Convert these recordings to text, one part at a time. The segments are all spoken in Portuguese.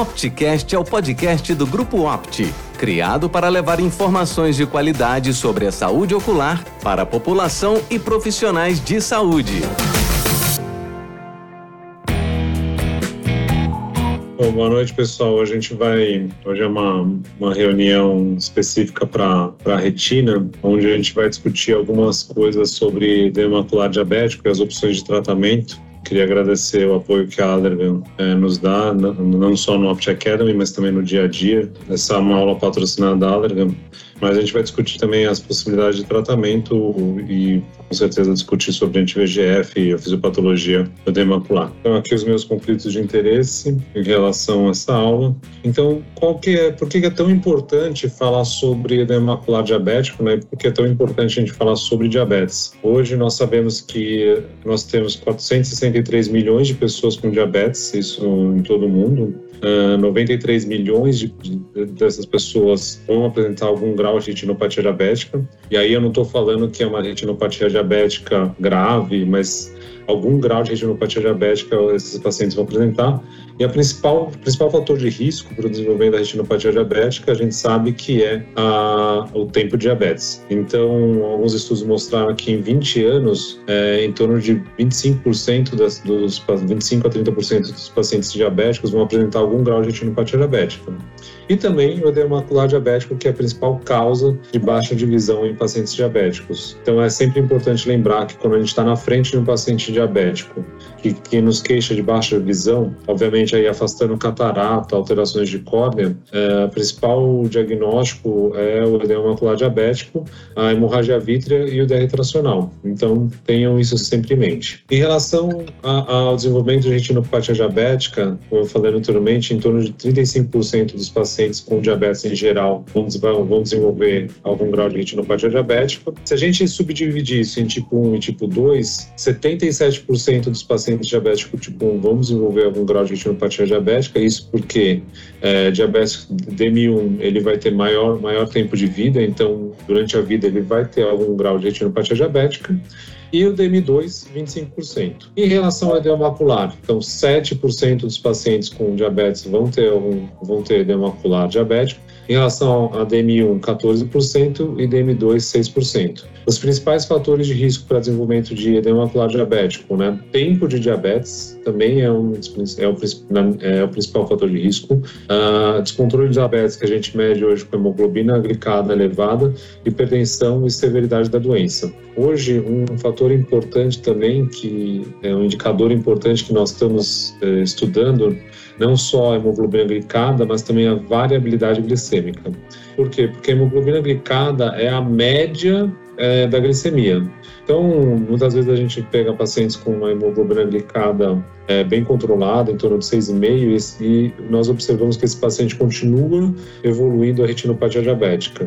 OptiCast é o podcast do Grupo Opti, criado para levar informações de qualidade sobre a saúde ocular para a população e profissionais de saúde. Bom, boa noite, pessoal. A gente vai. Hoje é uma, uma reunião específica para a retina, onde a gente vai discutir algumas coisas sobre edema macular diabético e as opções de tratamento. Queria agradecer o apoio que a Allergan é, nos dá, não só no Opt Academy, mas também no dia a dia. Essa é uma aula patrocinada da Allergan mas a gente vai discutir também as possibilidades de tratamento e com certeza discutir sobre anti-VGF e a fisiopatologia do edema macular. Então aqui os meus conflitos de interesse em relação a essa aula. Então, qual que é, por que é tão importante falar sobre edema macular diabético, né? Por que é tão importante a gente falar sobre diabetes? Hoje nós sabemos que nós temos 463 milhões de pessoas com diabetes, isso em todo o mundo. Uh, ah, 93 milhões de, de, dessas pessoas vão apresentar algum grau de retinopatia diabética. E aí eu não estou falando que é uma retinopatia diabética grave, mas algum grau de retinopatia diabética esses pacientes vão apresentar. E a principal, principal fator de risco para o desenvolvimento da retinopatia diabética, a gente sabe que é a, o tempo de diabetes. Então, alguns estudos mostraram que em 20 anos, é, em torno de 25% das, dos 25 a 30% dos pacientes diabéticos vão apresentar algum grau de retinopatia diabética. E também o edema macular diabético, que é a principal causa de baixa de visão em pacientes diabéticos. Então, é sempre importante lembrar que quando a gente está na frente de um paciente diabético que, que nos queixa de baixa visão, obviamente aí afastando catarata, alterações de córnea, é, o principal diagnóstico é o edema macular diabético, a hemorragia vítrea e o DR tracional. Então tenham isso sempre em mente. Em relação a, ao desenvolvimento de retinopatia diabética, como eu falei anteriormente, em torno de 35% dos pacientes com diabetes em geral vão, vão desenvolver algum grau de retinopatia diabética. Se a gente subdividir isso em tipo 1 e tipo 2, 77% dos pacientes pacientes diabéticos tipo 1 vão desenvolver algum grau de retinopatia diabética, isso porque é, diabetes DM1 ele vai ter maior, maior tempo de vida, então durante a vida ele vai ter algum grau de retinopatia diabética e o DM2, 25%. Em relação ao edema macular, então 7% dos pacientes com diabetes vão ter, algum, vão ter edema macular diabético, em relação a DM1, 14% e DM2, 6%. Os principais fatores de risco para desenvolvimento de edema macular diabético, né? Tempo de diabetes também é, um, é, o, é o principal fator de risco. Uh, descontrole de diabetes que a gente mede hoje com hemoglobina glicada elevada, hipertensão e severidade da doença. Hoje, um fator importante também, que é um indicador importante que nós estamos eh, estudando, não só a hemoglobina glicada, mas também a variabilidade glicêmica. Por quê? Porque a hemoglobina glicada é a média é, da glicemia. Então, muitas vezes a gente pega pacientes com uma hemoglobina glicada é, bem controlada, em torno de 6,5, e nós observamos que esse paciente continua evoluindo a retinopatia diabética.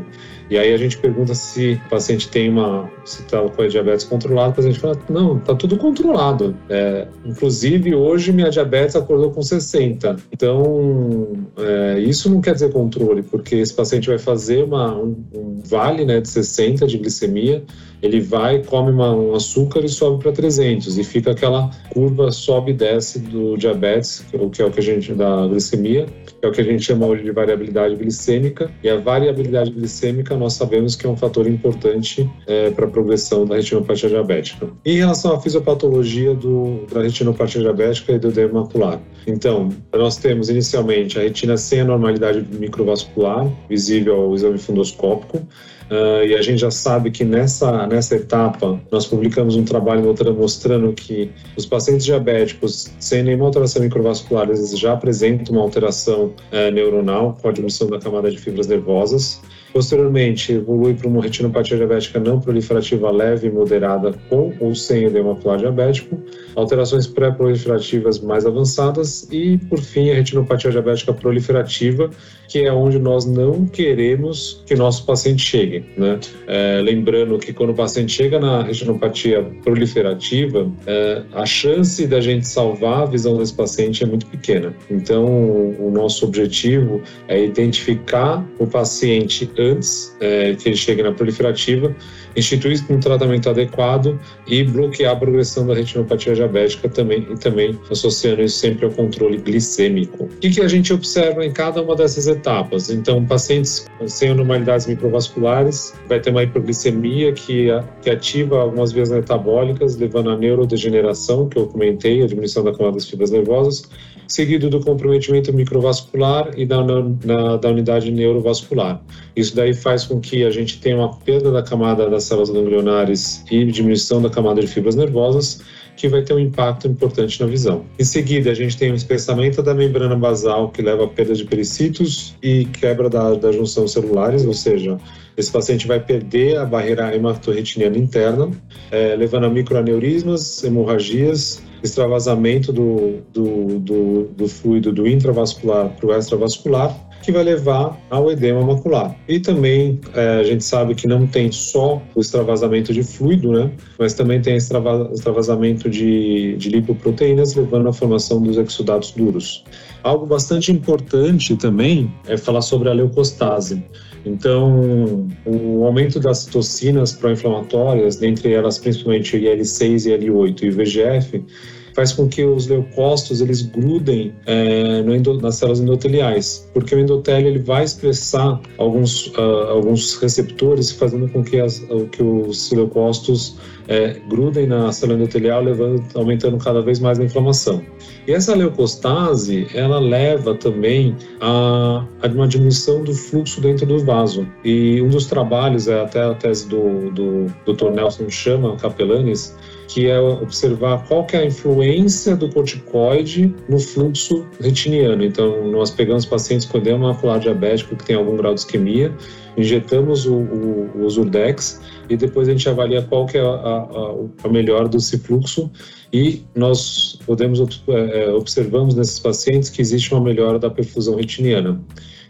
E aí a gente pergunta se o paciente tem uma, se está com a diabetes controlada, a gente fala, não, está tudo controlado. É, inclusive, hoje minha diabetes acordou com 60. Então, é, isso não quer dizer controle, porque esse paciente vai fazer uma, um, um vale né, de 60 de glicemia, ele vai, come uma, um açúcar e sobe para 300 e fica aquela curva sobe e desce do diabetes, que é o que a gente da glicemia, que é o que a gente chama hoje de variabilidade glicêmica. E a variabilidade glicêmica nós sabemos que é um fator importante é, para a progressão da retinopatia diabética. Em relação à fisiopatologia do, da retinopatia diabética e do edema macular, então nós temos inicialmente a retina sem anormalidade microvascular visível ao exame fundoscópico. Uh, e a gente já sabe que nessa, nessa etapa nós publicamos um trabalho mostrando que os pacientes diabéticos sem nenhuma alteração microvascular eles já apresentam uma alteração uh, neuronal com a diminuição da camada de fibras nervosas. Posteriormente, evolui para uma retinopatia diabética não proliferativa leve e moderada com ou sem edema macular diabético, alterações pré-proliferativas mais avançadas e, por fim, a retinopatia diabética proliferativa, que é onde nós não queremos que nosso paciente chegue. Né? É, lembrando que quando o paciente chega na retinopatia proliferativa, é, a chance da gente salvar a visão desse paciente é muito pequena. Então, o nosso objetivo é identificar o paciente antes é, que ele chegue na proliferativa, instituir um tratamento adequado e bloquear a progressão da retinopatia diabética também, e também associando isso sempre ao controle glicêmico. O que, que a gente observa em cada uma dessas etapas? Então, pacientes sem anormalidades microvasculares vai ter uma hipoglicemia que, que ativa algumas vias metabólicas, levando à neurodegeneração, que eu comentei, a diminuição da camada das fibras nervosas, seguido do comprometimento microvascular e da, na, da unidade neurovascular. Isso daí faz com que a gente tenha uma perda da camada das células ganglionares e diminuição da camada de fibras nervosas, que vai ter um impacto importante na visão. Em seguida, a gente tem um espessamento da membrana basal, que leva a perda de pericitos e quebra da, da junção celulares, ou seja, esse paciente vai perder a barreira hematorretiniana interna, é, levando a microaneurismas, hemorragias, extravasamento do, do, do, do fluido do intravascular para o extravascular, que vai levar ao edema macular. E também é, a gente sabe que não tem só o extravasamento de fluido, né? Mas também tem extravasamento de, de lipoproteínas, levando à formação dos exudatos duros. Algo bastante importante também é falar sobre a leucostase. Então, o aumento das citocinas pró-inflamatórias, dentre elas principalmente o IL-6 e IL-8 e VGF, faz com que os leucócitos eles grudem é, endo, nas células endoteliais, porque o endotélio ele vai expressar alguns, uh, alguns receptores, fazendo com que, as, que os leucócitos é, grudem na célula endotelial, levando, aumentando cada vez mais a inflamação. E essa leucostase, ela leva também a, a uma diminuição do fluxo dentro do vaso. E um dos trabalhos, é até a tese do, do Dr. Nelson Chama Capelanes, que é observar qual que é a influência do corticoide no fluxo retiniano. Então, nós pegamos pacientes com edema macular diabético que tem algum grau de isquemia, injetamos o, o, o Zurdex e depois a gente avalia qual que é a, a, a melhor desse fluxo e nós podemos é, observamos nesses pacientes que existe uma melhora da perfusão retiniana.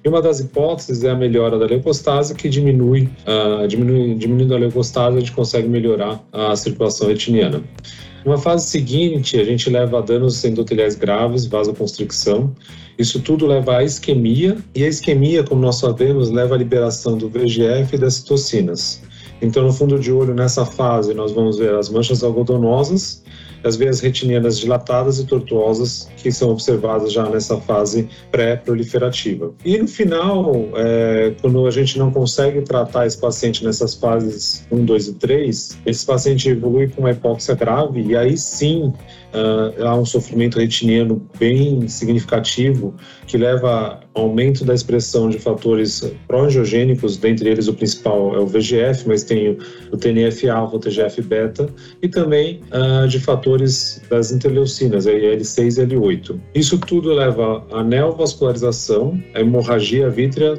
E uma das hipóteses é a melhora da leucostase, que diminui, uh, diminui diminuindo a leucostase, a gente consegue melhorar a circulação retiniana. Numa fase seguinte, a gente leva a danos endoteliais graves, vasoconstricção. Isso tudo leva à isquemia, e a isquemia, como nós sabemos, leva à liberação do VGF e das citocinas. Então, no fundo de olho, nessa fase, nós vamos ver as manchas algodonosas, as veias retinianas dilatadas e tortuosas que são observadas já nessa fase pré-proliferativa. E no final, é, quando a gente não consegue tratar esse paciente nessas fases 1, 2 e 3, esse paciente evolui com uma hipóxia grave e aí sim uh, há um sofrimento retiniano bem significativo que leva aumento da expressão de fatores pró-angiogênicos, dentre eles o principal é o VGF, mas tem o TNF-alfa, o TGF-beta, e também uh, de fatores das interleucinas, a L6 e L8. Isso tudo leva à neovascularização, a hemorragia vítrea,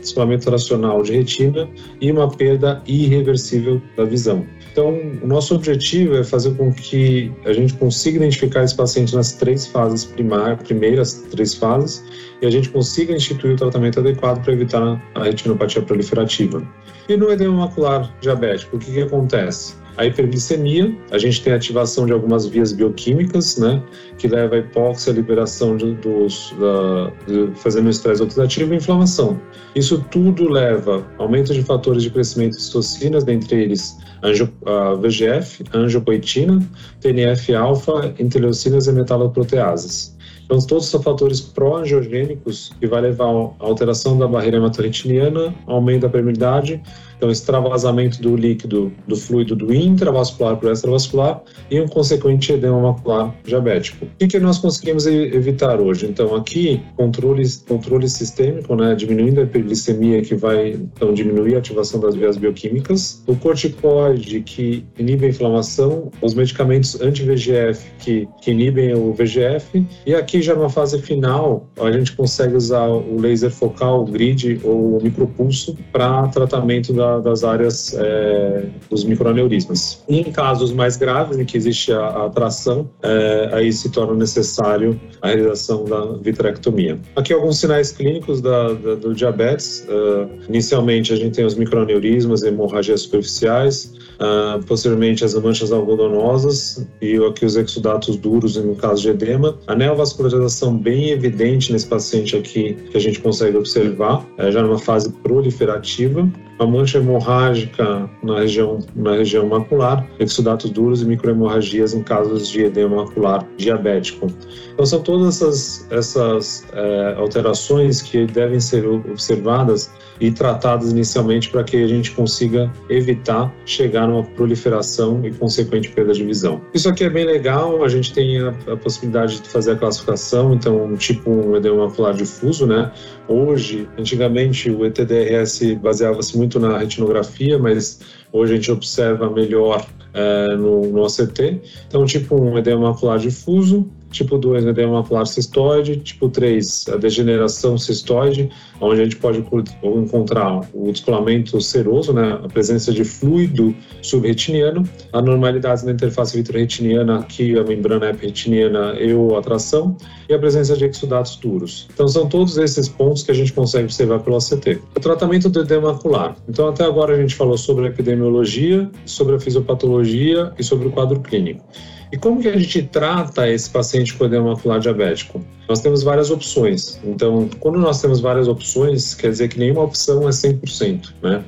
descolamento tracional de retina e uma perda irreversível da visão. Então, o nosso objetivo é fazer com que a gente consiga identificar esse paciente nas três fases primárias, primeiras três fases, e a gente consiga instituir o tratamento adequado para evitar a retinopatia proliferativa. E no edema macular diabético, o que, que acontece? A hiperglicemia, a gente tem ativação de algumas vias bioquímicas, né, que leva a hipóxia, liberação de, dos, da, de, fazendo estresse oxidativo e inflamação. Isso tudo leva a aumento de fatores de crescimento de citocinas, dentre eles angio, a VGF, angiopoetina, TNF-alfa, interleucinas e metaloproteases. Então, todos são fatores pró-angiogênicos que vai levar a alteração da barreira hematoretiniana, aumento da permeabilidade, então extravasamento do líquido, do fluido do intravascular para o extravascular e um consequente edema macular diabético. O que, nós conseguimos evitar hoje? Então, aqui, controle, controle sistêmico, né, diminuindo a hiperglicemia, que vai então, diminuir a ativação das vias bioquímicas, o corticoide, que inibe a inflamação, os medicamentos anti-VGF, que, que inibem o VGF, e aqui já numa fase final, a gente consegue usar o laser focal, o grid ou o micropulso para tratamento da das áreas é, dos microaneurismas. Em casos mais graves, em que existe a, atração, é, aí se torna necessário a realização da vitrectomia. Aqui alguns sinais clínicos da, da, do diabetes. Uh, inicialmente, a gente tem os microaneurismas, hemorragias superficiais, uh, posteriormente as manchas algodonosas e aqui os exudatos duros no caso de edema. A neovascularização bem evidente nesse paciente aqui que a gente consegue observar, é, já numa fase proliferativa uma mancha hemorrágica na região, na região macular, exudatos duros e microhemorragias em casos de edema macular diabético. Então, são todas essas, essas é, alterações que devem ser observadas e tratadas inicialmente para que a gente consiga evitar chegar numa proliferação e consequente perda de visão. Isso aqui é bem legal, a gente tem a, a possibilidade de fazer a classificação, então, tipo um edema macular difuso, né? Hoje, antigamente, o ETDRS baseava-se muito na retinografia, mas hoje a gente observa melhor é, no, no OCT. Então, tipo um edema macular difuso, Tipo 2, né, edema macular cistoide. Tipo 3, a degeneração cistoide, onde a gente pode encontrar o descolamento seroso, né, a presença de fluido subretiniano, anormalidades na interface vitro-retiniana, aqui a membrana epirretiniana e ou atração, e a presença de exudatos duros. Então, são todos esses pontos que a gente consegue observar pelo ACT. O tratamento do edema macular. Então, até agora a gente falou sobre a epidemiologia, sobre a fisiopatologia e sobre o quadro clínico. E como que a gente trata esse paciente com edema macular diabético? Nós temos várias opções. Então, quando nós temos várias opções, quer dizer que nenhuma opção é 100%, né?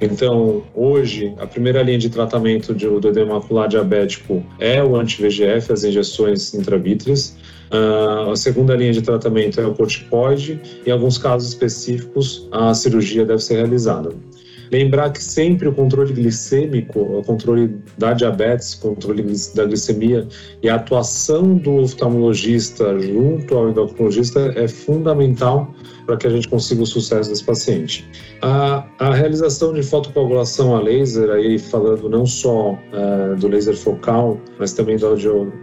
Então, hoje, a primeira linha de tratamento do edema macular diabético é o anti-VGF, as injeções intravítreas. Uh, a segunda linha de tratamento é o corticoide. Em alguns casos específicos, a cirurgia deve ser realizada. Lembrar que sempre o controle glicêmico, o controle da diabetes, controle da glicemia e a atuação do oftalmologista junto ao endocrinologista é fundamental para que a gente consiga o sucesso desse paciente. A, a realização de fotocoagulação a laser, aí falando não só uh, do laser focal, mas também de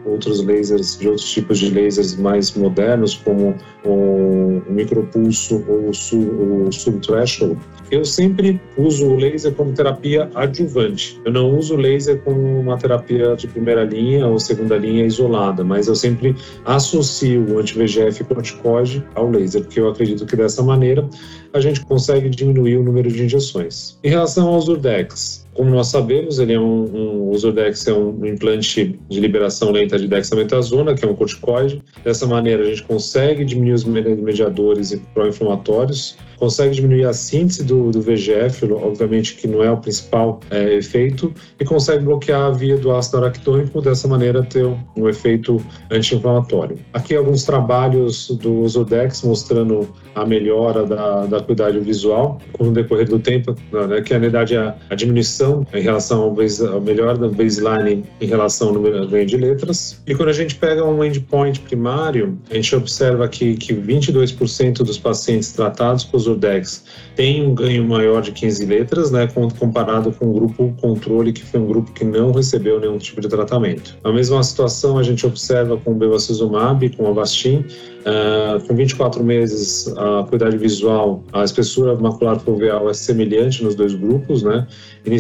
outros lasers, de outros tipos de lasers mais modernos, como o, micropulso ou o, o subthreshold, eu sempre uso o laser como terapia adjuvante. Eu não uso o laser como uma terapia de primeira linha ou segunda linha isolada, mas eu sempre associo o anti-VGF corticoide ao laser, porque eu acredito que dessa maneira a gente consegue diminuir o número de injeções. Em relação aos Urdex, como nós sabemos, ele é um, um, o Zurdex é um implante de liberação lenta de dexametasona, que é um corticoide. Dessa maneira, a gente consegue diminuir os mediadores pró-inflamatórios, consegue diminuir a síntese do, do, VGF, obviamente que não é o principal é, efeito, e consegue bloquear a via do ácido aractônico, dessa maneira ter um, um efeito anti-inflamatório. Aqui alguns trabalhos do Zurdex mostrando a melhora da, da acuidade visual com o decorrer do tempo, né, que na verdade é a diminuição em relação ao, base, ao melhor da baseline em relação ao número ganho de letras. E quando a gente pega um endpoint primário, a gente observa aqui que 22% dos pacientes tratados com os Urdex têm um ganho maior de 15 letras, né, comparado com o grupo controle, que foi um grupo que não recebeu nenhum tipo de tratamento. A mesma situação a gente observa com o bevacizumab, com o Avastin, Uh, com 24 meses, a acuidade visual, a espessura macular foveal é semelhante nos dois grupos, né?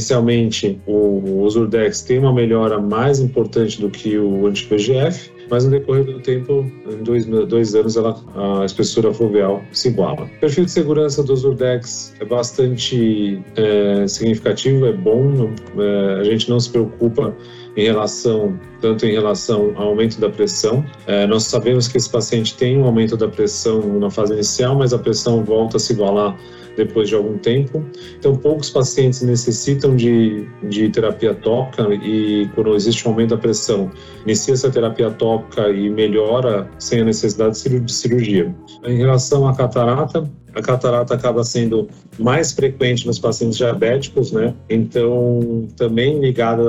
Inicialmente, o, o Zurdex tem uma melhora mais importante do que o anti-VGF, mas no decorrer do tempo, em dois, dois anos, ela, a espessura foveal se iguala. O perfil de segurança do Zurdex é bastante é, significativo, é bom, é, a gente não se preocupa em relação tanto em relação ao aumento da pressão. É, nós sabemos que esse paciente tem um aumento da pressão na fase inicial, mas a pressão volta a se igualar depois de algum tempo. Então, poucos pacientes necessitam de, de terapia tópica e quando existe um aumento da pressão, inicia essa terapia tópica e melhora sem a necessidade de cirurgia. Em relação à catarata, a catarata acaba sendo mais frequente nos pacientes diabéticos, né? Então, também ligada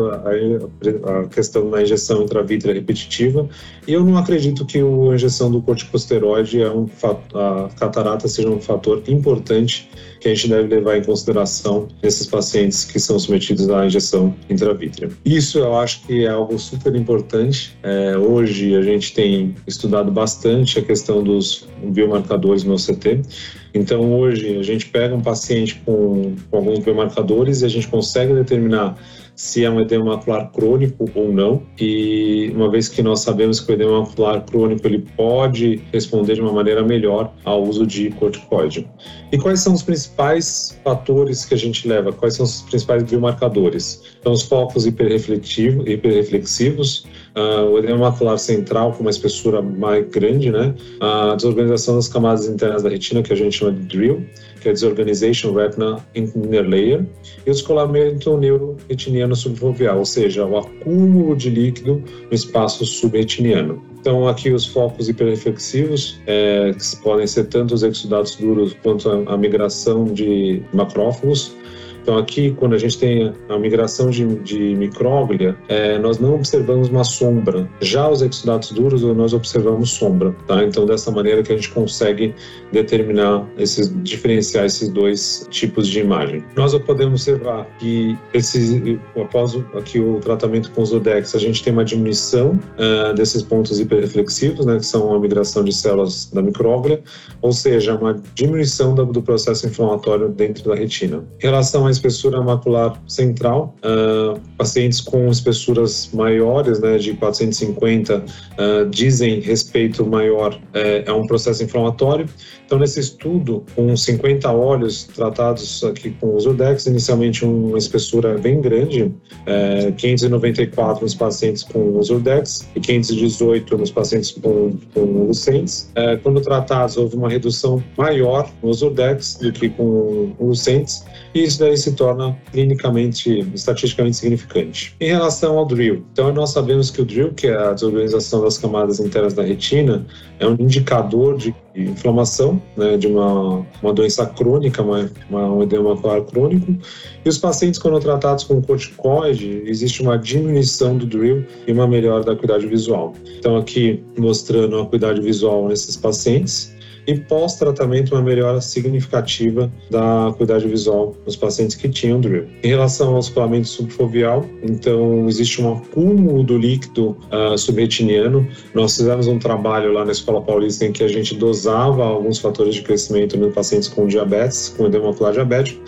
à questão da injeção intravítrea repetitiva. E eu não acredito que a injeção do corticosteroide, é um, a catarata, seja um fator importante que a gente deve levar em consideração nesses pacientes que são submetidos à injeção intravítrea. Isso eu acho que é algo super importante. É, hoje a gente tem estudado bastante a questão dos biomarcadores no OCT. Então hoje a gente pega um paciente com, com alguns biomarcadores e a gente consegue determinar se é um edema macular crônico ou não. E uma vez que nós sabemos que o edema macular crônico ele pode responder de uma maneira melhor ao uso de corticoide. E quais são os principais fatores que a gente leva? Quais são os principais biomarcadores? Então, os focos hiperreflexivos, uh, o edema macular central com uma espessura mais grande, né? A desorganização das camadas internas da retina, que a gente chama de DRIL, que é Disorganization Retina Inner Layer, e o descolamento neuroretiniano subfoveal, ou seja, o acúmulo de líquido no espaço subretiniano. Então, aqui os focos hiperreflexivos, é, que podem ser tanto os exudados duros quanto a, a migração de macrófagos, então, aqui, quando a gente tem a migração de, de micróglia, é, nós não observamos uma sombra. Já os exudatos duros, nós observamos sombra. Tá? Então, dessa maneira que a gente consegue determinar, esses, diferenciar esses dois tipos de imagem. Nós podemos observar que esses, após aqui o tratamento com os ODEX, a gente tem uma diminuição uh, desses pontos hiperreflexivos, né, que são a migração de células da micróglia, ou seja, uma diminuição do, do processo inflamatório dentro da retina. Em relação à espessura macular central, uh, pacientes com espessuras maiores, né, de 450, uh, ah, dizem respeito maior é, é um processo inflamatório. Então, nesse estudo, com 50 óleos tratados aqui com os Urdex, inicialmente uma espessura bem grande, é, 594 nos pacientes com os Urdex e 518 nos pacientes com, com Lucentes. É, quando tratados, houve uma redução maior nos Urdex do que com Lucentes, e isso daí se torna clinicamente, estatisticamente significante. Em relação ao DRIL, então nós sabemos que o DRIL, que é a desorganização das camadas internas da retina, é um indicador de inflamação, né, de uma, uma doença crônica, uma, uma, um edema macular crônico. E os pacientes, quando tratados com corticoide, existe uma diminuição do DRIL e uma melhora da acuidade visual. Então, aqui mostrando a acuidade visual nesses pacientes e pós-tratamento uma melhora significativa da acuidade visual nos pacientes que tinham DRIL. Em relação ao escoamento subfoveal, então existe um acúmulo do líquido uh, subretiniano. Nós fizemos um trabalho lá na Escola Paulista em que a gente dosava alguns fatores de crescimento nos pacientes com diabetes, com edema ocular diabético,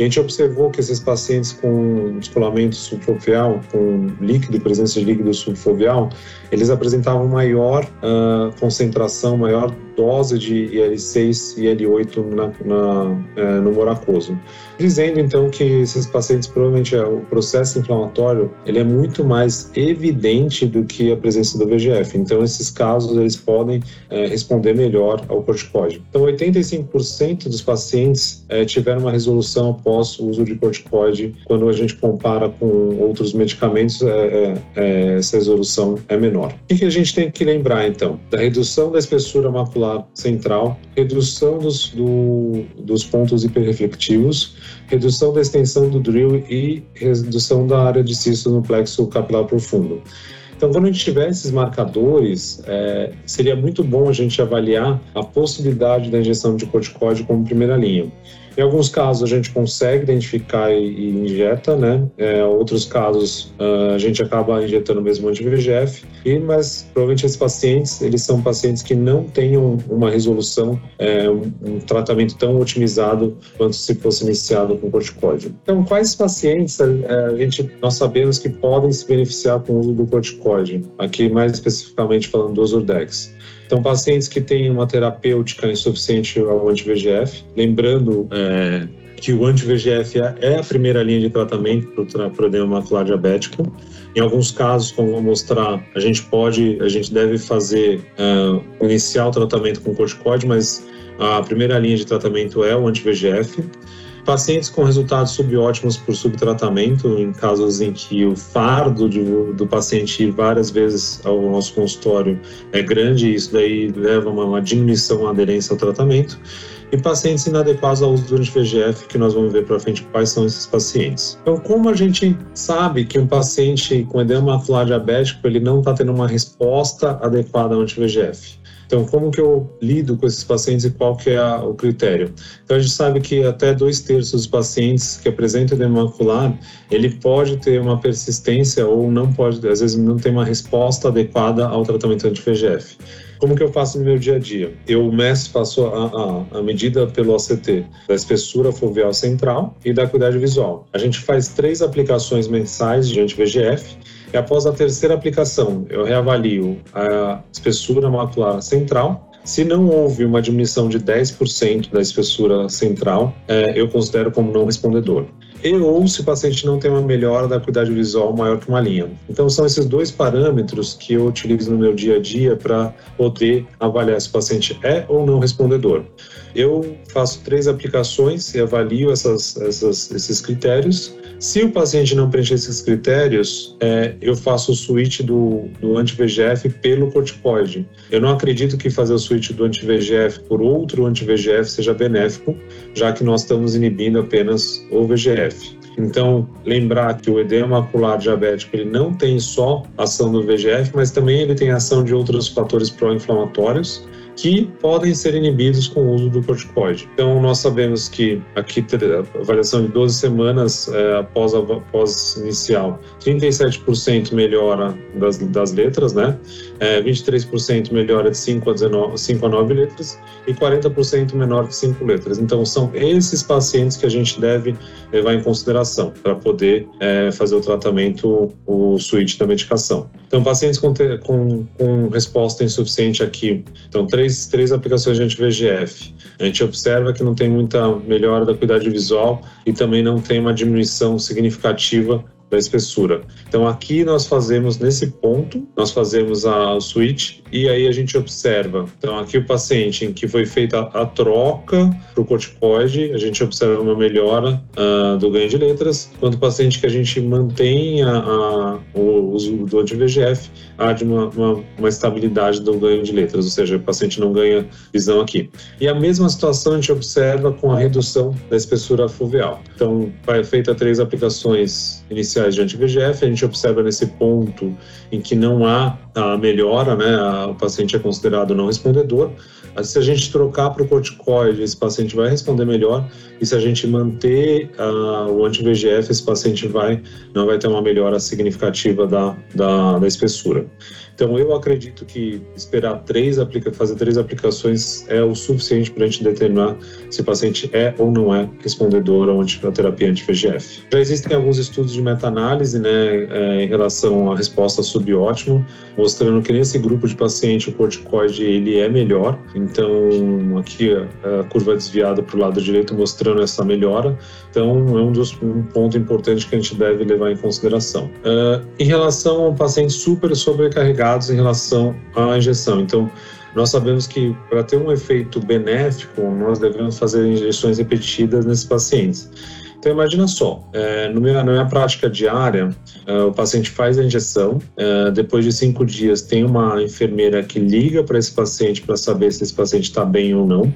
a gente observou que esses pacientes com descolamento subfoveal, com líquido, presença de líquido subfoveal, eles apresentavam maior uh, concentração, maior dose de IL-6 e IL-8 na, na, é, no moracoso. Dizendo então que esses pacientes provavelmente é, o processo inflamatório ele é muito mais evidente do que a presença do VGF. Então esses casos eles podem é, responder melhor ao corticoide. Então 85% dos pacientes é, tiveram uma resolução após o uso de corticoide. Quando a gente compara com outros medicamentos, é, é, essa resolução é menor. O que a gente tem que lembrar então? Da redução da espessura macular central, redução dos, do, dos pontos hiperreflectivos, redução da extensão do drill e redução da área de cisto no plexo capilar profundo. Então, quando a gente tiver esses marcadores, é, seria muito bom a gente avaliar a possibilidade da injeção de corticóide como primeira linha. Em alguns casos a gente consegue identificar e, e injeta, né? É, outros casos uh, a gente acaba injetando mesmo anti-VEGF, e, mas provavelmente esses pacientes, eles são pacientes que não tenham uma resolução, é, um, um, tratamento tão otimizado quanto se fosse iniciado com corticóide. Então, quais pacientes é, a gente, nós sabemos que podem se beneficiar com o uso do corticóide? Aqui mais especificamente falando do Zurdex. Então, pacientes que têm uma terapêutica insuficiente ao anti-VGF, lembrando é, que o anti-VGF é a primeira linha de tratamento para o edema macular diabético. Em alguns casos, como vou mostrar, a gente pode, a gente deve fazer uh, iniciar o tratamento com corticoide, mas a primeira linha de tratamento é o anti-VGF. Pacientes com resultados subótimos por subtratamento, em casos em que o fardo de, do paciente ir várias vezes ao nosso consultório é grande, isso daí leva a uma, uma diminuição na aderência ao tratamento. E pacientes inadequados ao uso do anti-VEGF, que nós vamos ver para frente quais são esses pacientes. Então, como a gente sabe que um paciente com edema macular diabético ele não está tendo uma resposta adequada ao anti-VEGF? Então, como que eu lido com esses pacientes e qual que é a, o critério? Então, a gente sabe que até dois terços dos pacientes que apresentam edema macular, ele pode ter uma persistência ou não pode, às vezes não tem uma resposta adequada ao tratamento anti-VEGF. Como que eu faço no meu dia a dia? Eu meço, faço a, a, a, medida pelo OCT da espessura foveal central e da acuidade visual. A gente faz três aplicações mensais de anti-VEGF e após a terceira aplicação, eu reavalio a espessura macular central. Se não houve uma diminuição de 10% da espessura central, é, eu considero como não respondedor. e ou se o paciente não tem uma melhora da acuidade visual maior que uma linha. Então, são esses dois parâmetros que eu utilizo no meu dia a dia para poder avaliar se o paciente é ou não respondedor. Eu faço três aplicações e avalio essas, essas, esses critérios se o paciente não preencher esses critérios, é, eu faço o switch do, do anti-VGF pelo corticoide. Eu não acredito que fazer o switch do anti-VGF por outro anti-VGF seja benéfico, já que nós estamos inibindo apenas o VGF. Então, lembrar que o edema macular diabético ele não tem só ação do VGF, mas também ele tem ação de outros fatores pró-inflamatórios que podem ser inibidos com o uso do corticoide. Então, nós sabemos que aqui, avaliação de 12 semanas é, após, a, inicial, 37% melhora das, das letras, né? É, 23% melhora de 5 a, 19, 5 a 9 letras e 40% menor que 5 letras. Então, são esses pacientes que a gente deve levar em consideração para poder é, fazer o tratamento, o switch da medicação. Então, pacientes com, com, com resposta insuficiente aqui, então, três, três aplicações de anti-VGF. A gente observa que não tem muita melhora da qualidade visual e também não tem uma diminuição significativa da espessura. Então aqui nós fazemos nesse ponto, nós fazemos a switch e aí a gente observa. Então aqui o paciente em que foi feita a troca para o corticoide, a gente observa uma melhora uh, do ganho de letras, quanto o paciente que a gente mantém a, a, o uso do anti-VGF, há de uma, uma, uma, estabilidade do ganho de letras, ou seja, o paciente não ganha visão aqui. E a mesma situação a gente observa com a redução da espessura foveal. Então, vai feita três aplicações iniciais iniciais de anti-VGF, a gente observa nesse ponto em que não há a melhora, né, o paciente é considerado não respondedor. Se a gente trocar para o corticoide, esse paciente vai responder melhor, e se a gente manter o anti-VGF, esse paciente vai, não vai ter uma melhora significativa da, da, da espessura. Então, eu acredito que esperar três aplica fazer três aplicações é o suficiente para a gente determinar se o paciente é ou não é respondedor à terapia anti-VEGF. Já existem alguns estudos de meta-análise né, é, em relação à resposta subótimo, mostrando que nesse grupo de paciente o corticoide ele é melhor. Então, aqui a curva desviada para o lado direito mostrando essa melhora. Então, é um, dos, um ponto importante que a gente deve levar em consideração. Uh, em relação ao paciente super sobrecarregado, em relação à injeção. Então, nós sabemos que para ter um efeito benéfico, nós devemos fazer injeções repetidas nesses pacientes. Então, imagina só, é, meu, na minha prática diária, é, o paciente faz a injeção, é, depois de cinco dias, tem uma enfermeira que liga para esse paciente para saber se esse paciente está bem ou não.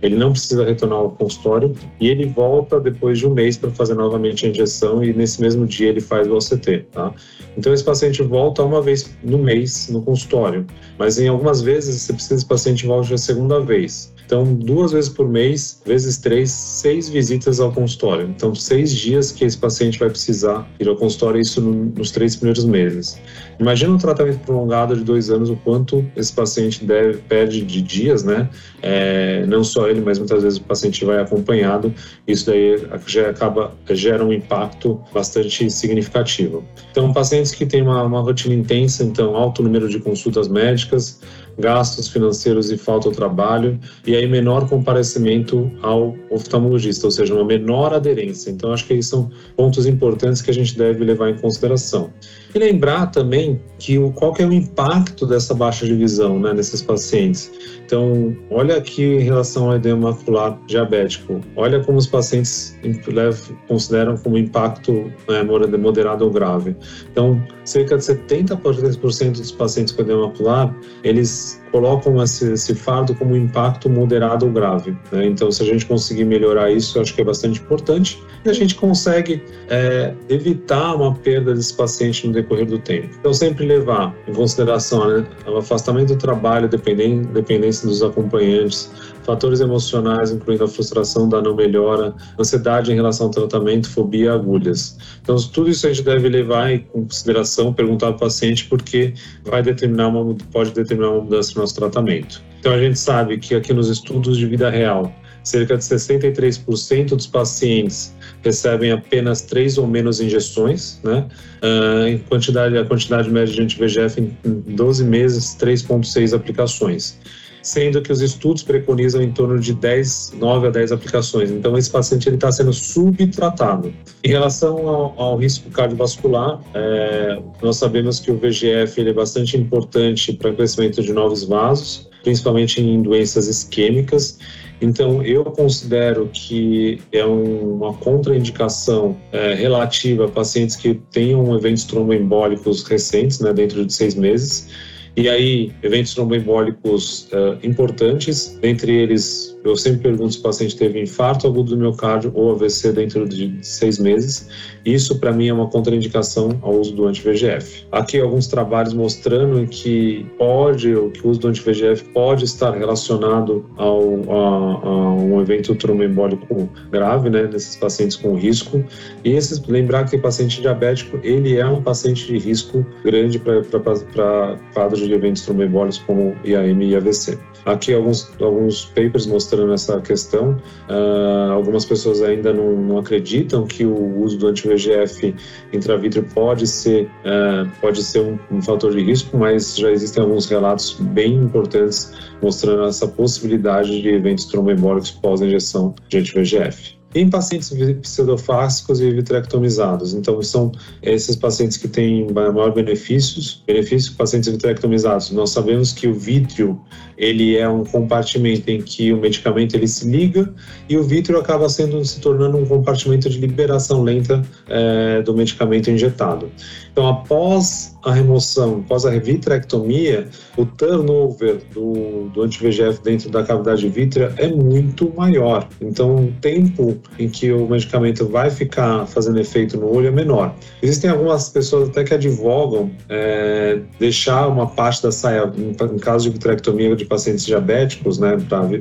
Ele não precisa retornar ao consultório e ele volta depois de um mês para fazer novamente a injeção e nesse mesmo dia ele faz o OCT, tá? Então esse paciente volta uma vez no mês no consultório, mas em algumas vezes você precisa que esse paciente volte a segunda vez. Então, duas vezes por mês, vezes três, seis visitas ao consultório. Então, seis dias que esse paciente vai precisar ir ao consultório, isso nos três primeiros meses. Imagina um tratamento prolongado de dois anos, o quanto esse paciente deve, perde de dias, né? É, não só ele, mas muitas vezes o paciente vai acompanhado. Isso daí já acaba, gera um impacto bastante significativo. Então, pacientes que têm uma, uma rotina intensa, então, alto número de consultas médicas, gastos financeiros e falta de trabalho, e aí menor comparecimento ao oftalmologista, ou seja, uma menor aderência. Então, acho que esses são pontos importantes que a gente deve levar em consideração. E lembrar também que o, qual que é o impacto dessa baixa de visão né, nesses pacientes. Então, olha aqui em relação ao edema macular diabético, olha como os pacientes consideram como impacto né, moderado ou grave. Então, cerca de 70% dos pacientes com edema macular, eles colocam esse, esse fardo como impacto moderado ou grave. Né? Então, se a gente conseguir melhorar isso, acho que é bastante importante. E a gente consegue é, evitar uma perda desse paciente no decorrer do tempo. Então, sempre levar em consideração né, o afastamento do trabalho, dependência dos acompanhantes, fatores emocionais, incluindo a frustração da não melhora, ansiedade em relação ao tratamento, fobia, agulhas. Então, tudo isso a gente deve levar em consideração, perguntar ao paciente, porque vai determinar uma, pode determinar uma mudança no nosso tratamento. Então, a gente sabe que aqui nos estudos de vida real, cerca de 63% dos pacientes recebem apenas três ou menos injeções, né? Uh, em quantidade, a quantidade média de anti-VEGF em 12 meses, 3,6 aplicações. Sendo que os estudos preconizam em torno de 10, 9 a 10 aplicações. Então, esse paciente está sendo subtratado. Em relação ao, ao risco cardiovascular, é, nós sabemos que o VGF ele é bastante importante para o crescimento de novos vasos, principalmente em doenças isquêmicas. Então, eu considero que é uma contraindicação é, relativa a pacientes que tenham eventos tromboembólicos recentes, né, dentro de seis meses. E aí, eventos tromboembólicos uh, importantes, dentre eles eu sempre pergunto se o paciente teve infarto agudo do miocárdio ou AVC dentro de seis meses. Isso, para mim, é uma contraindicação ao uso do anti-VGF. Aqui alguns trabalhos mostrando que pode, que o uso do anti-VGF pode estar relacionado ao, a, a um evento tromboembólico grave, né, nesses pacientes com risco. E esses, lembrar que o paciente diabético, ele é um paciente de risco grande para quadros de eventos tromboembólicos como IAM e AVC. Aqui alguns, alguns papers mostrando essa questão. Uh, algumas pessoas ainda não, não, acreditam que o uso do anti-VEGF intravítrio pode ser, uh, pode ser um, um, fator de risco, mas já existem alguns relatos bem importantes mostrando essa possibilidade de eventos tromboembólicos pós-injeção de anti-VEGF em pacientes pseudofásicos e vitrectomizados. Então, são esses pacientes que têm maior benefícios, benefícios pacientes vitrectomizados. Nós sabemos que o vítreo, ele é um compartimento em que o medicamento ele se liga e o vítreo acaba sendo se tornando um compartimento de liberação lenta é, do medicamento injetado. Então, após a remoção, após a vitrectomia, o turnover do, do anti-VEGF dentro da cavidade vítrea é muito maior. Então, o tempo em que o medicamento vai ficar fazendo efeito no olho é menor. Existem algumas pessoas até que advogam é, deixar uma parte da saia, em caso de vitrectomia de pacientes diabéticos, né,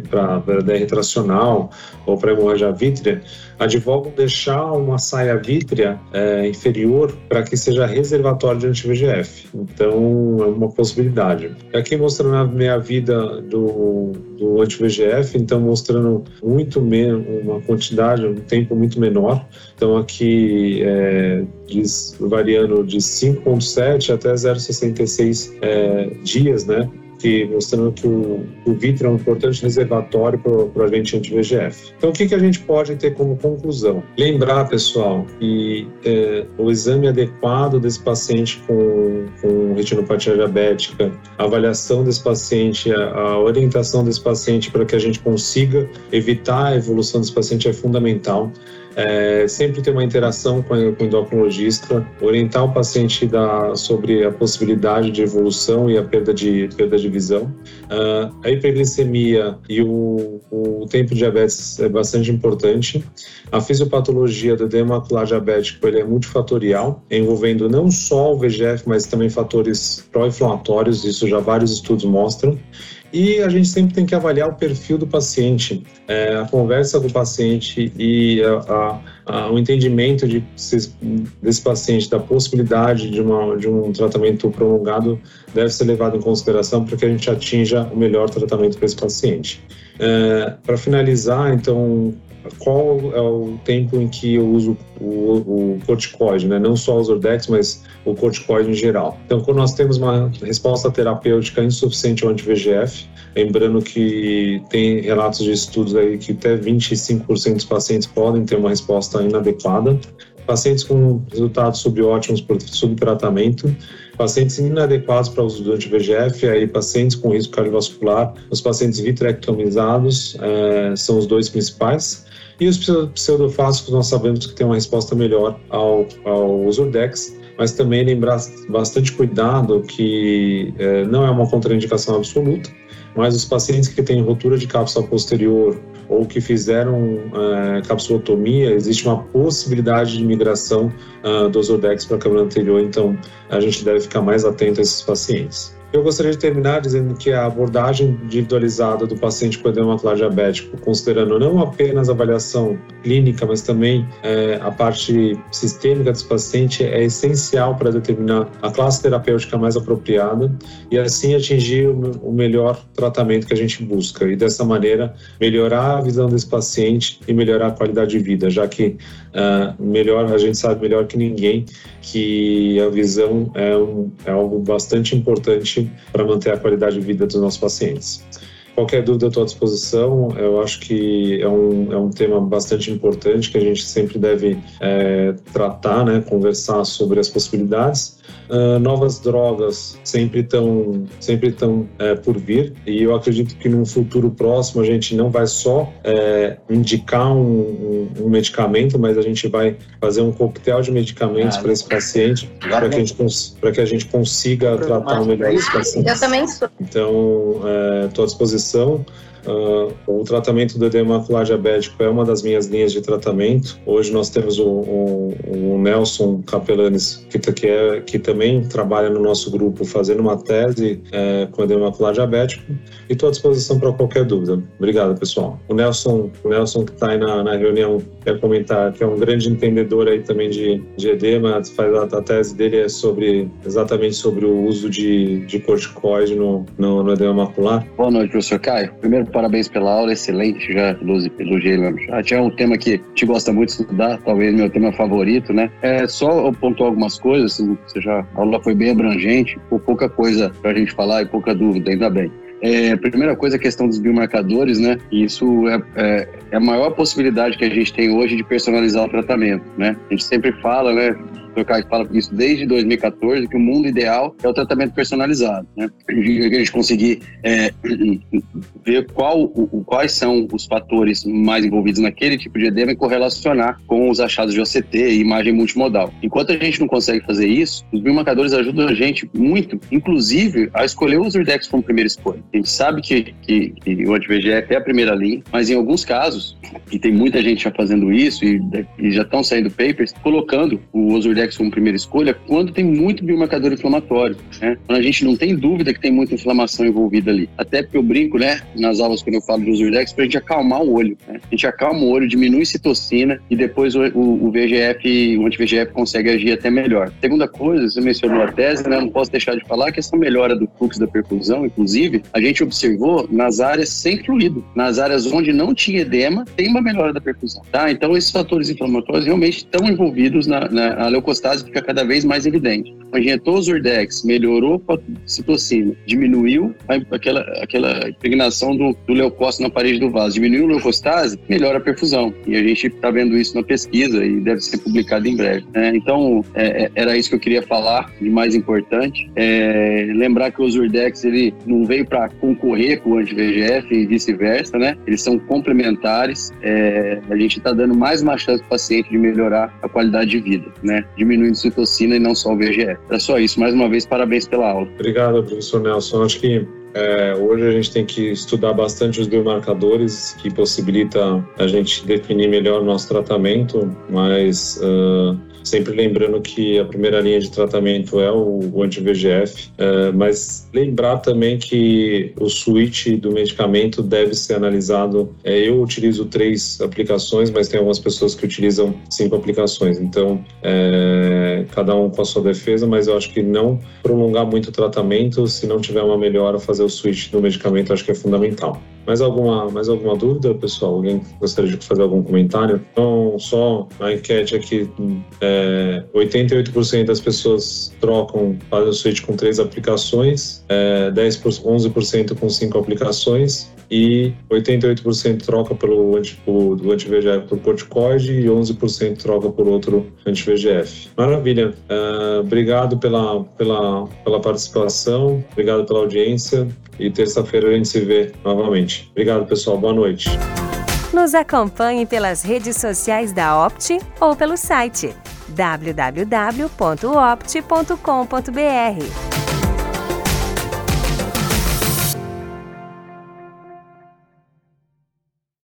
para DR tracional ou para hemorragia vítrea, advogam deixar uma saia vítrea é, inferior para que seja reservatório de anti-VGF. Então, é uma possibilidade. Aqui mostrando a meia vida do, do anti-VGF, então mostrando muito menos, uma quantidade, um tempo muito menor. Então, aqui é, diz, variando de 5,7 até 0,66 é, dias, né? Que, mostrando que o, o é um importante reservatório para o agente anti-VGF. Então, o que, que a gente pode ter como conclusão? Lembrar, pessoal, que é, o exame adequado desse paciente com, com retinopatia diabética, a avaliação desse paciente, a, a orientação desse paciente para que a gente consiga evitar a evolução desse paciente é fundamental. É, sempre ter uma interação com, o endocrinologista, orientar o paciente da, sobre a possibilidade de evolução e a perda de, perda de visão. Uh, a hiperglicemia e o, o tempo de diabetes é bastante importante. A fisiopatologia do edema macular diabético ele é multifatorial, envolvendo não só o VGF, mas também fatores pró-inflamatórios, isso já vários estudos mostram. E a gente sempre tem que avaliar o perfil do paciente, é, a conversa com o paciente e a, a, a, o entendimento de, desse paciente da possibilidade de, uma, de um tratamento prolongado deve ser levado em consideração para que a gente atinja o melhor tratamento para esse paciente. É, para finalizar, então, qual é o tempo em que eu uso o, o corticoide, né? não só os Ordex, mas o corticoide em geral. Então, quando nós temos uma resposta terapêutica insuficiente ao anti-VGF, lembrando que tem relatos de estudos aí que até 25% dos pacientes podem ter uma resposta inadequada, pacientes com resultados subótimos por subtratamento, pacientes inadequados para uso do anti-VGF, aí pacientes com risco cardiovascular, os pacientes vitrectomizados é, são os dois principais. E os pseudofásicos nós sabemos que tem uma resposta melhor ao, ao Usurdex, mas também lembrar bastante cuidado que é, não é uma contraindicação absoluta, mas os pacientes que têm rotura de cápsula posterior ou que fizeram é, capsulotomia, existe uma possibilidade de migração uh, do Ozurdex para a câmara anterior, então a gente deve ficar mais atento a esses pacientes. Eu gostaria de terminar dizendo que a abordagem individualizada do paciente com edema macular diabético, considerando não apenas a avaliação clínica, mas também é, a parte sistêmica desse paciente, é essencial para determinar a classe terapêutica mais apropriada e assim atingir o melhor tratamento que a gente busca. E dessa maneira, melhorar a visão desse paciente e melhorar a qualidade de vida, já que uh, melhor a gente sabe melhor que ninguém que a visão é, um, é algo bastante importante para manter a qualidade de vida dos nossos pacientes. Qualquer dúvida estou à disposição. Eu acho que é um, é um tema bastante importante que a gente sempre deve é, tratar, né, conversar sobre as possibilidades. Uh, novas drogas sempre estão sempre estão é, por vir e eu acredito que num futuro próximo a gente não vai só é, indicar um, um, um, medicamento, mas a gente vai fazer um coquetel de medicamentos ah, para esse paciente para que, a gente, que a gente consiga tratar melhor esse paciente. Eu também sou. Então, estou é, à disposição discussão Uh, o tratamento do edema macular diabético é uma das minhas linhas de tratamento. Hoje nós temos o, o, o Nelson Capelanes, que, tá, que, é, que, também trabalha no nosso grupo fazendo uma tese é, com edema macular diabético e estou à disposição para qualquer dúvida. Obrigado, pessoal. O Nelson, o Nelson que está aí na, na, reunião, quer comentar que é um grande entendedor aí também de, de edema, faz a, a, tese dele é sobre exatamente sobre o uso de, de corticoide no, no, no edema macular. Boa noite, professor Caio. Primeiro, parabéns pela aula, excelente, já elogiei mesmo. Já é um tema que te gosta muito de estudar, talvez meu tema favorito, né? É só pontuar algumas coisas, assim, você já, a aula foi bem abrangente, por pouca coisa para a gente falar e pouca dúvida, ainda bem. É, primeira coisa, a questão dos biomarcadores, né? Isso é, é, é, a maior possibilidade que a gente tem hoje de personalizar o tratamento, né? A gente sempre fala, né? O Caio fala isso desde 2014, que o mundo ideal é o tratamento personalizado, né? A gente conseguir é, ver qual, o, quais são os fatores mais envolvidos naquele tipo de edema e correlacionar com os achados de OCT e imagem multimodal. Enquanto a gente não consegue fazer isso, os biomarcadores ajudam a gente muito, inclusive, a escolher o Zurdex como primeira escolha. A gente sabe que, que, que o anti-VEGF é a primeira linha, mas em alguns casos, e tem muita gente já fazendo isso e, e já estão saindo papers, colocando o Ozurdex como primeira escolha quando tem muito biomarcador inflamatório, né? Quando a gente não tem dúvida que tem muita inflamação envolvida ali. Até porque eu brinco, né, nas aulas quando eu falo de Ozurdex, pra gente acalmar o olho, né? A gente acalma o olho, diminui citocina e depois o, o, o VGF, o anti-VGF consegue agir até melhor. Segunda coisa, você mencionou a tese, né? Não posso deixar de falar que essa melhora do fluxo da perfusão, inclusive, a gente observou nas áreas sem fluido, nas áreas onde não tinha edema, tem uma melhora da perfusão, tá? Então esses fatores inflamatórios realmente estão envolvidos na, na leucostase fica cada vez mais evidente. Injetou Zurdex, melhorou a citocina, diminuiu aquela, aquela impregnação do, do leucócito na parede do vaso, diminuiu a leucostase, melhora a perfusão. E a gente está vendo isso na pesquisa e deve ser publicado em breve. Né? Então, é, é, era isso que eu queria falar de mais importante. É, lembrar que o Zurdex ele não veio para concorrer com o anti-VGF e vice-versa, né? Eles são complementares. É, a gente está dando mais uma chance para o paciente de melhorar a qualidade de vida, né? Diminuindo citocina e não só o VGF. É só isso. Mais uma vez, parabéns pela aula. Obrigado, professor Nelson. Acho que é, hoje a gente tem que estudar bastante os biomarcadores que possibilita a gente definir melhor o nosso tratamento, mas uh, Sempre lembrando que a primeira linha de tratamento é o, anti-VGF, é, mas lembrar também que o switch do medicamento deve ser analisado. É, eu utilizo três aplicações, mas tem algumas pessoas que utilizam cinco aplicações. Então, é, cada um com a sua defesa, mas eu acho que não prolongar muito o tratamento, se não tiver uma melhora, fazer o switch do medicamento, acho que é fundamental. Mais alguma, mais alguma dúvida, pessoal? Alguém gostaria de fazer algum comentário? Então, só a enquete aqui: é, 88% das pessoas trocam, fazem o switch com três aplicações, é, 10 11% com cinco aplicações e 88% troca pelo anti, do anti-VGF por corticoide e 11% troca por outro anti-VGF. Maravilha. Uh, obrigado pela, pela, pela participação, obrigado pela audiência e terça-feira a gente se vê novamente. Obrigado, pessoal. Boa noite. Nos acompanhe pelas redes sociais da Opti ou pelo site www.opt.com.br.